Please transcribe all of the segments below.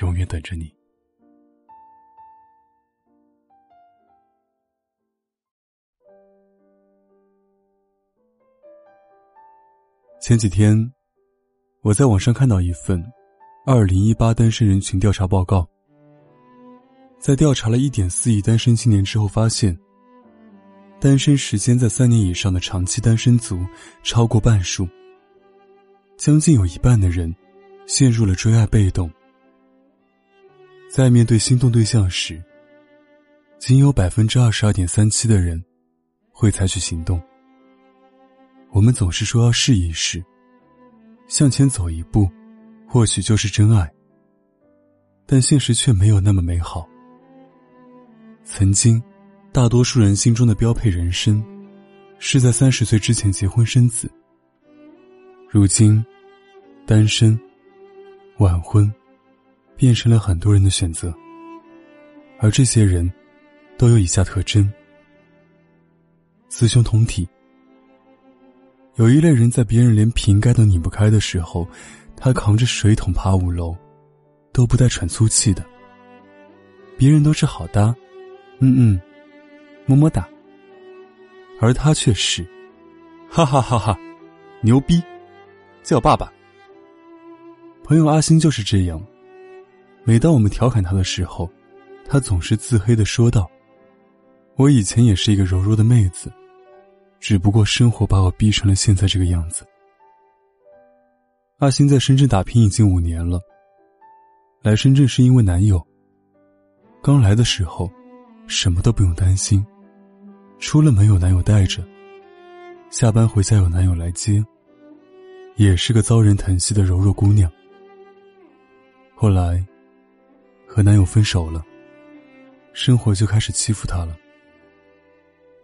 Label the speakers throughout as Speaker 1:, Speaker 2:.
Speaker 1: 永远等着你。前几天，我在网上看到一份二零一八单身人群调查报告，在调查了一点四亿单身青年之后，发现单身时间在三年以上的长期单身族超过半数，将近有一半的人陷入了追爱被动。在面对心动对象时，仅有百分之二十二点三七的人会采取行动。我们总是说要试一试，向前走一步，或许就是真爱。但现实却没有那么美好。曾经，大多数人心中的标配人生，是在三十岁之前结婚生子。如今，单身，晚婚。变成了很多人的选择，而这些人，都有以下特征：雌雄同体。有一类人在别人连瓶盖都拧不开的时候，他扛着水桶爬五楼，都不带喘粗气的。别人都是好搭，嗯嗯，么么哒。而他却是，哈哈哈哈，牛逼，叫爸爸。朋友阿星就是这样。每当我们调侃他的时候，他总是自黑的说道：“我以前也是一个柔弱的妹子，只不过生活把我逼成了现在这个样子。”阿星在深圳打拼已经五年了。来深圳是因为男友。刚来的时候，什么都不用担心，出了门有男友带着，下班回家有男友来接，也是个遭人疼惜的柔弱姑娘。后来。和男友分手了，生活就开始欺负她了。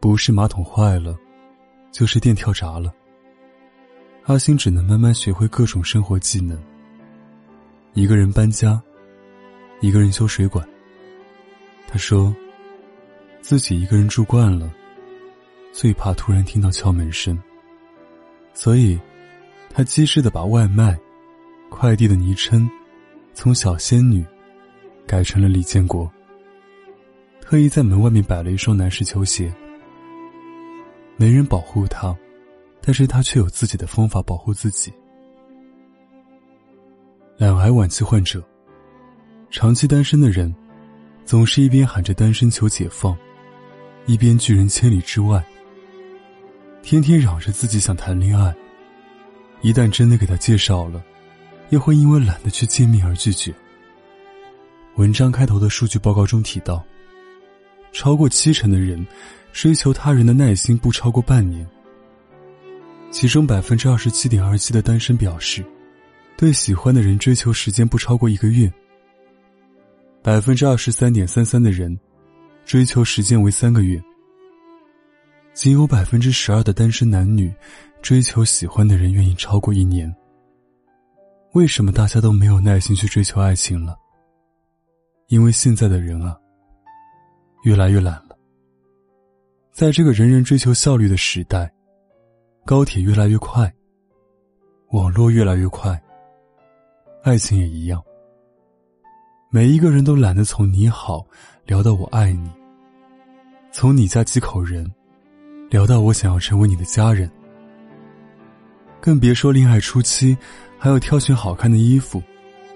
Speaker 1: 不是马桶坏了，就是电跳闸了。阿星只能慢慢学会各种生活技能。一个人搬家，一个人修水管。他说，自己一个人住惯了，最怕突然听到敲门声。所以，他机智的把外卖、快递的昵称从小仙女。改成了李建国。特意在门外面摆了一双男士球鞋。没人保护他，但是他却有自己的方法保护自己。两癌晚期患者，长期单身的人，总是一边喊着单身求解放，一边拒人千里之外。天天嚷着自己想谈恋爱，一旦真的给他介绍了，又会因为懒得去见面而拒绝。文章开头的数据报告中提到，超过七成的人追求他人的耐心不超过半年。其中百分之二十七点二七的单身表示，对喜欢的人追求时间不超过一个月。百分之二十三点三三的人追求时间为三个月。仅有百分之十二的单身男女追求喜欢的人愿意超过一年。为什么大家都没有耐心去追求爱情了？因为现在的人啊，越来越懒了。在这个人人追求效率的时代，高铁越来越快，网络越来越快，爱情也一样。每一个人都懒得从你好聊到我爱你，从你家几口人聊到我想要成为你的家人，更别说恋爱初期还要挑选好看的衣服，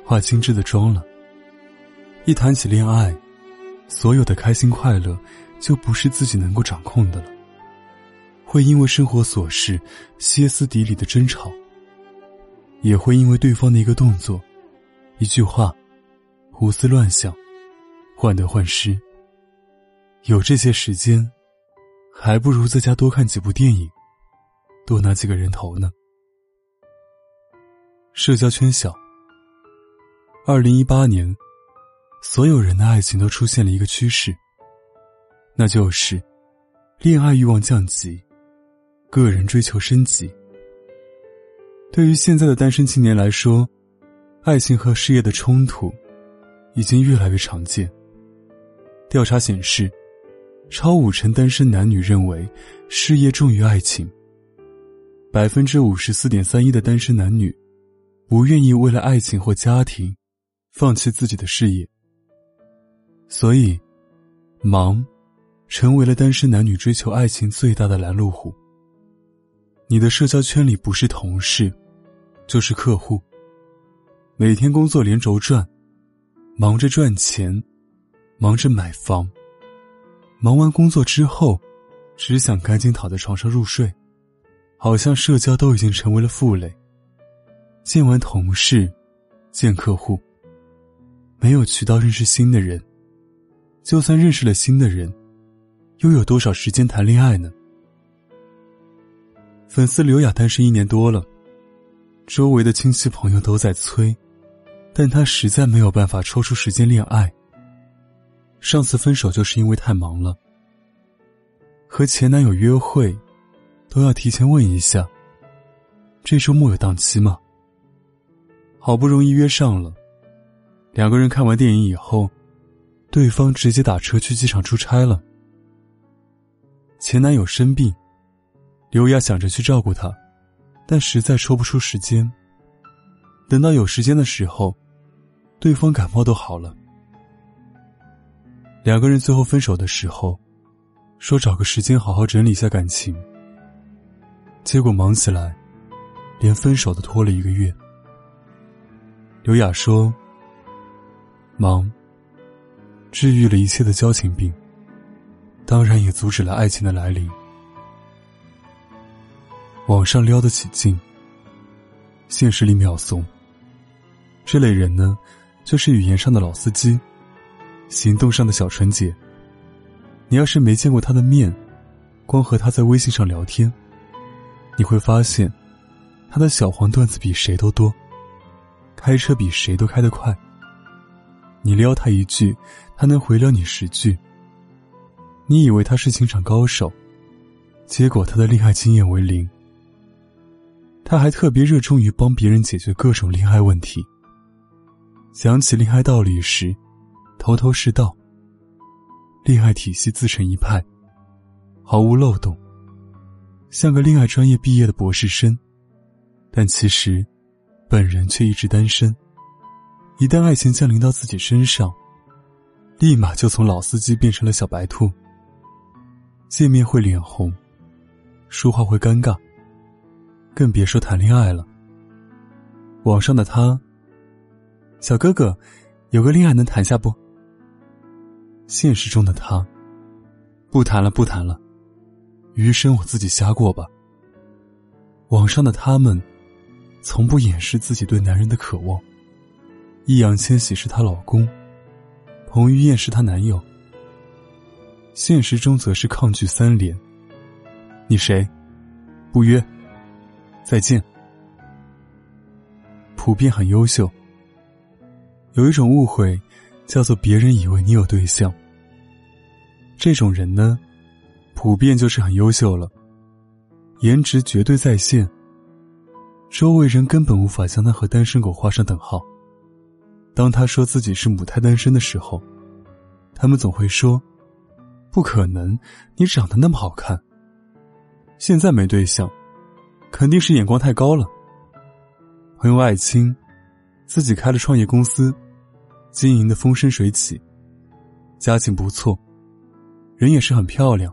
Speaker 1: 化精致的妆了。一谈起恋爱，所有的开心快乐就不是自己能够掌控的了。会因为生活琐事歇斯底里的争吵，也会因为对方的一个动作、一句话，胡思乱想，患得患失。有这些时间，还不如在家多看几部电影，多拿几个人头呢。社交圈小。二零一八年，所有人的爱情都出现了一个趋势，那就是恋爱欲望降级，个人追求升级。对于现在的单身青年来说，爱情和事业的冲突已经越来越常见。调查显示，超五成单身男女认为事业重于爱情。百分之五十四点三一的单身男女不愿意为了爱情或家庭。放弃自己的事业，所以，忙，成为了单身男女追求爱情最大的拦路虎。你的社交圈里不是同事，就是客户。每天工作连轴转，忙着赚钱，忙着买房。忙完工作之后，只想赶紧躺在床上入睡，好像社交都已经成为了负累。见完同事，见客户。没有渠道认识新的人，就算认识了新的人，又有多少时间谈恋爱呢？粉丝刘雅单身一年多了，周围的亲戚朋友都在催，但她实在没有办法抽出时间恋爱。上次分手就是因为太忙了，和前男友约会，都要提前问一下，这周末有档期吗？好不容易约上了。两个人看完电影以后，对方直接打车去机场出差了。前男友生病，刘雅想着去照顾他，但实在抽不出时间。等到有时间的时候，对方感冒都好了。两个人最后分手的时候，说找个时间好好整理一下感情。结果忙起来，连分手都拖了一个月。刘雅说。忙，治愈了一切的交情病，当然也阻止了爱情的来临。网上撩得起劲，现实里秒怂。这类人呢，就是语言上的老司机，行动上的小纯洁。你要是没见过他的面，光和他在微信上聊天，你会发现，他的小黄段子比谁都多，开车比谁都开得快。你撩他一句，他能回撩你十句。你以为他是情场高手，结果他的恋爱经验为零。他还特别热衷于帮别人解决各种恋爱问题。讲起恋爱道理时，头头是道。恋爱体系自成一派，毫无漏洞，像个恋爱专业毕业的博士生，但其实，本人却一直单身。一旦爱情降临到自己身上，立马就从老司机变成了小白兔。见面会脸红，说话会尴尬，更别说谈恋爱了。网上的他，小哥哥，有个恋爱能谈下不？现实中的他，不谈了，不谈了，余生我自己瞎过吧。网上的他们，从不掩饰自己对男人的渴望。易烊千玺是她老公，彭于晏是她男友。现实中则是抗拒三连：你谁？不约。再见。普遍很优秀。有一种误会，叫做别人以为你有对象。这种人呢，普遍就是很优秀了，颜值绝对在线。周围人根本无法将他和单身狗画上等号。当他说自己是母胎单身的时候，他们总会说：“不可能，你长得那么好看。”现在没对象，肯定是眼光太高了。朋友爱青，自己开了创业公司，经营的风生水起，家境不错，人也是很漂亮。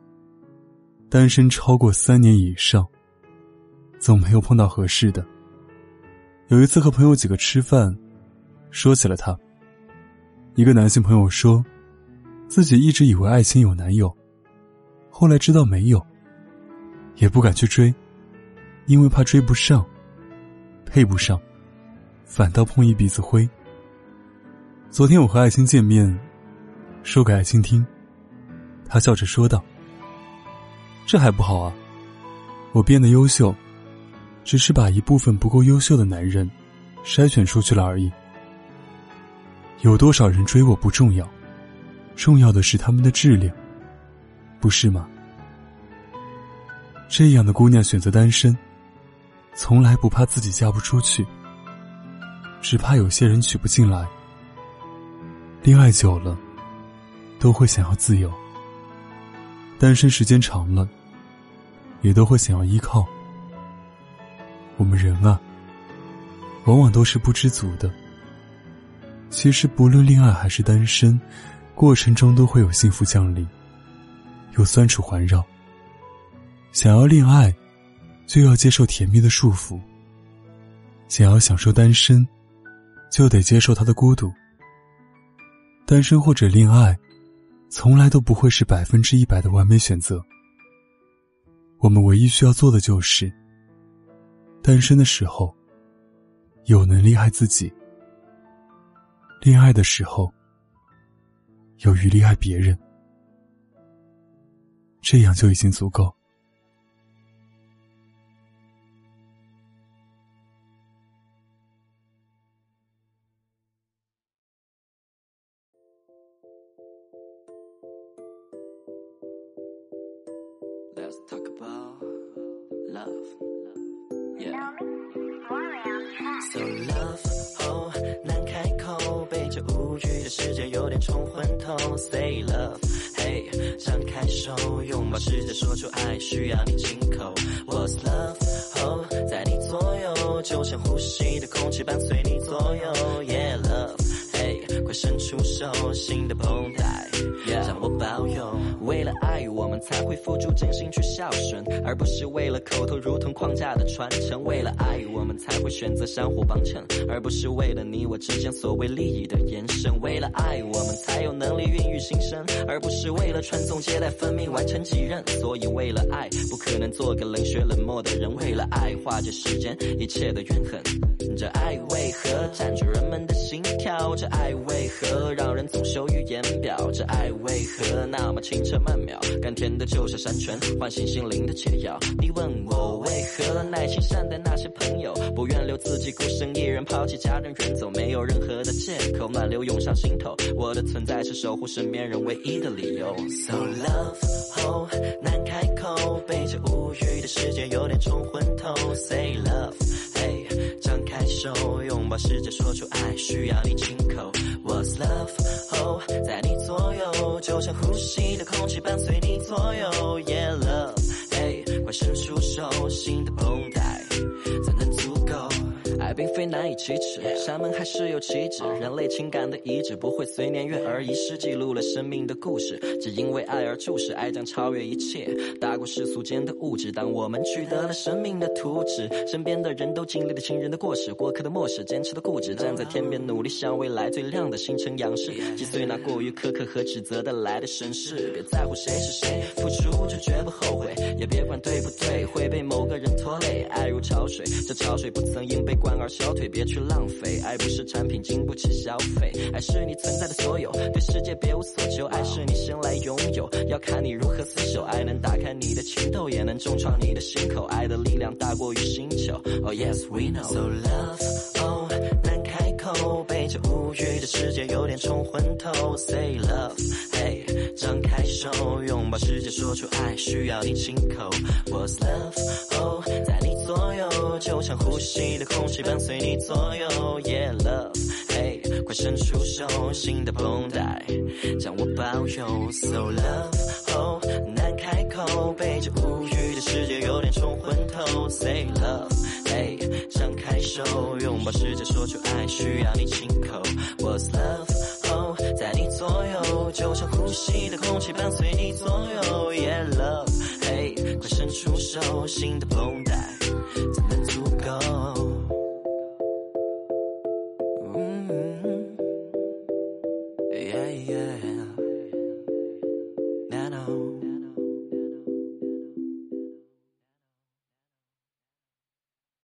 Speaker 1: 单身超过三年以上，总没有碰到合适的。有一次和朋友几个吃饭。说起了他，一个男性朋友说，自己一直以为爱情有男友，后来知道没有，也不敢去追，因为怕追不上，配不上，反倒碰一鼻子灰。昨天我和爱情见面，说给爱情听，他笑着说道：“这还不好啊，我变得优秀，只是把一部分不够优秀的男人筛选出去了而已。”有多少人追我不重要，重要的是他们的质量，不是吗？这样的姑娘选择单身，从来不怕自己嫁不出去，只怕有些人娶不进来。恋爱久了，都会想要自由；单身时间长了，也都会想要依靠。我们人啊，往往都是不知足的。其实，不论恋爱还是单身，过程中都会有幸福降临，有酸楚环绕。想要恋爱，就要接受甜蜜的束缚；想要享受单身，就得接受他的孤独。单身或者恋爱，从来都不会是百分之一百的完美选择。我们唯一需要做的就是。单身的时候，有能力爱自己；恋爱的时候，有余力爱别人，这样就已经足够。
Speaker 2: Say love，hey，张开手，拥抱世界，说出爱，需要你亲口。What's love，哦，在你左右，就像呼吸的空气伴随你左右。爱，我们才会付出真心去孝顺，而不是为了口头如同框架的传承。为了爱，我们才会选择相互帮衬，而不是为了你我之间所谓利益的延伸。为了爱，我们才有能力孕育新生，而不是为了传宗接代、分命完成己任。所以，为了爱，不可能做个冷血冷漠的人。为了爱，化解世间一切的怨恨。这爱为何占据人们的心跳？这爱为何让人总羞于言表？这爱为何那么清澈？曼妙，甘甜的就像山泉，唤醒心灵的解药。你问我耐心善待那些朋友，不愿留自己孤身一人，抛弃家人远走，没有任何的借口，暖流涌上心头。我的存在是守护身边人唯一的理由。So love，哦，难开口，被这无语的世界有点冲昏头。Say love，hey，张开手，拥抱世界，说出爱，需要你亲口。What's love，哦，在你左右，就像呼吸的空。空气伴随你左右，Yeah night. 启齿，山盟还是有气质。人类情感的遗址不会随年月而遗失，记录了生命的故事。只因为爱而注视，爱将超越一切，大过世俗间的物质。当我们取得了生命的图纸，身边的人都经历了情人的过失，过客的漠视，坚持的固执，站在天边努力向未来最亮的星辰仰视，击碎那过于苛刻和指责的来的审视。别在乎谁是谁，付出就绝不后悔，也别管对不对，会被某个人拖累。爱如潮水，这潮水不曾因被灌。而消退，别去浪费。爱不是产品，经不起消费。爱是你存在的所有，对世界别无所求。爱是你生来拥有，要看你如何厮守。爱能打开你的情窦，也能重创你的心口。爱的力量大过于星球。Oh yes we know. So love, 被这无语的世界有点冲昏头。Say love, hey 张开手，拥抱世界，说出爱，需要你亲口。What's love, oh 在你左右，就像呼吸的空气。伴随你左右，Yeah love，hey，快伸出手，新的绷带将我包邮。So love，oh，开口，被这无语的世界有点冲昏头。Say love，hey，张开手，拥抱世界，说出爱，需要你亲口。What's love，oh，在你左右，就像呼吸的空气，伴随你左右，Yeah love，hey，快伸出手，新的绷带怎能足够。